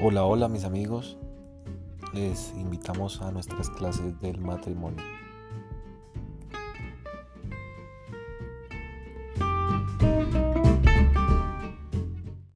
Hola, hola mis amigos. Les invitamos a nuestras clases del matrimonio.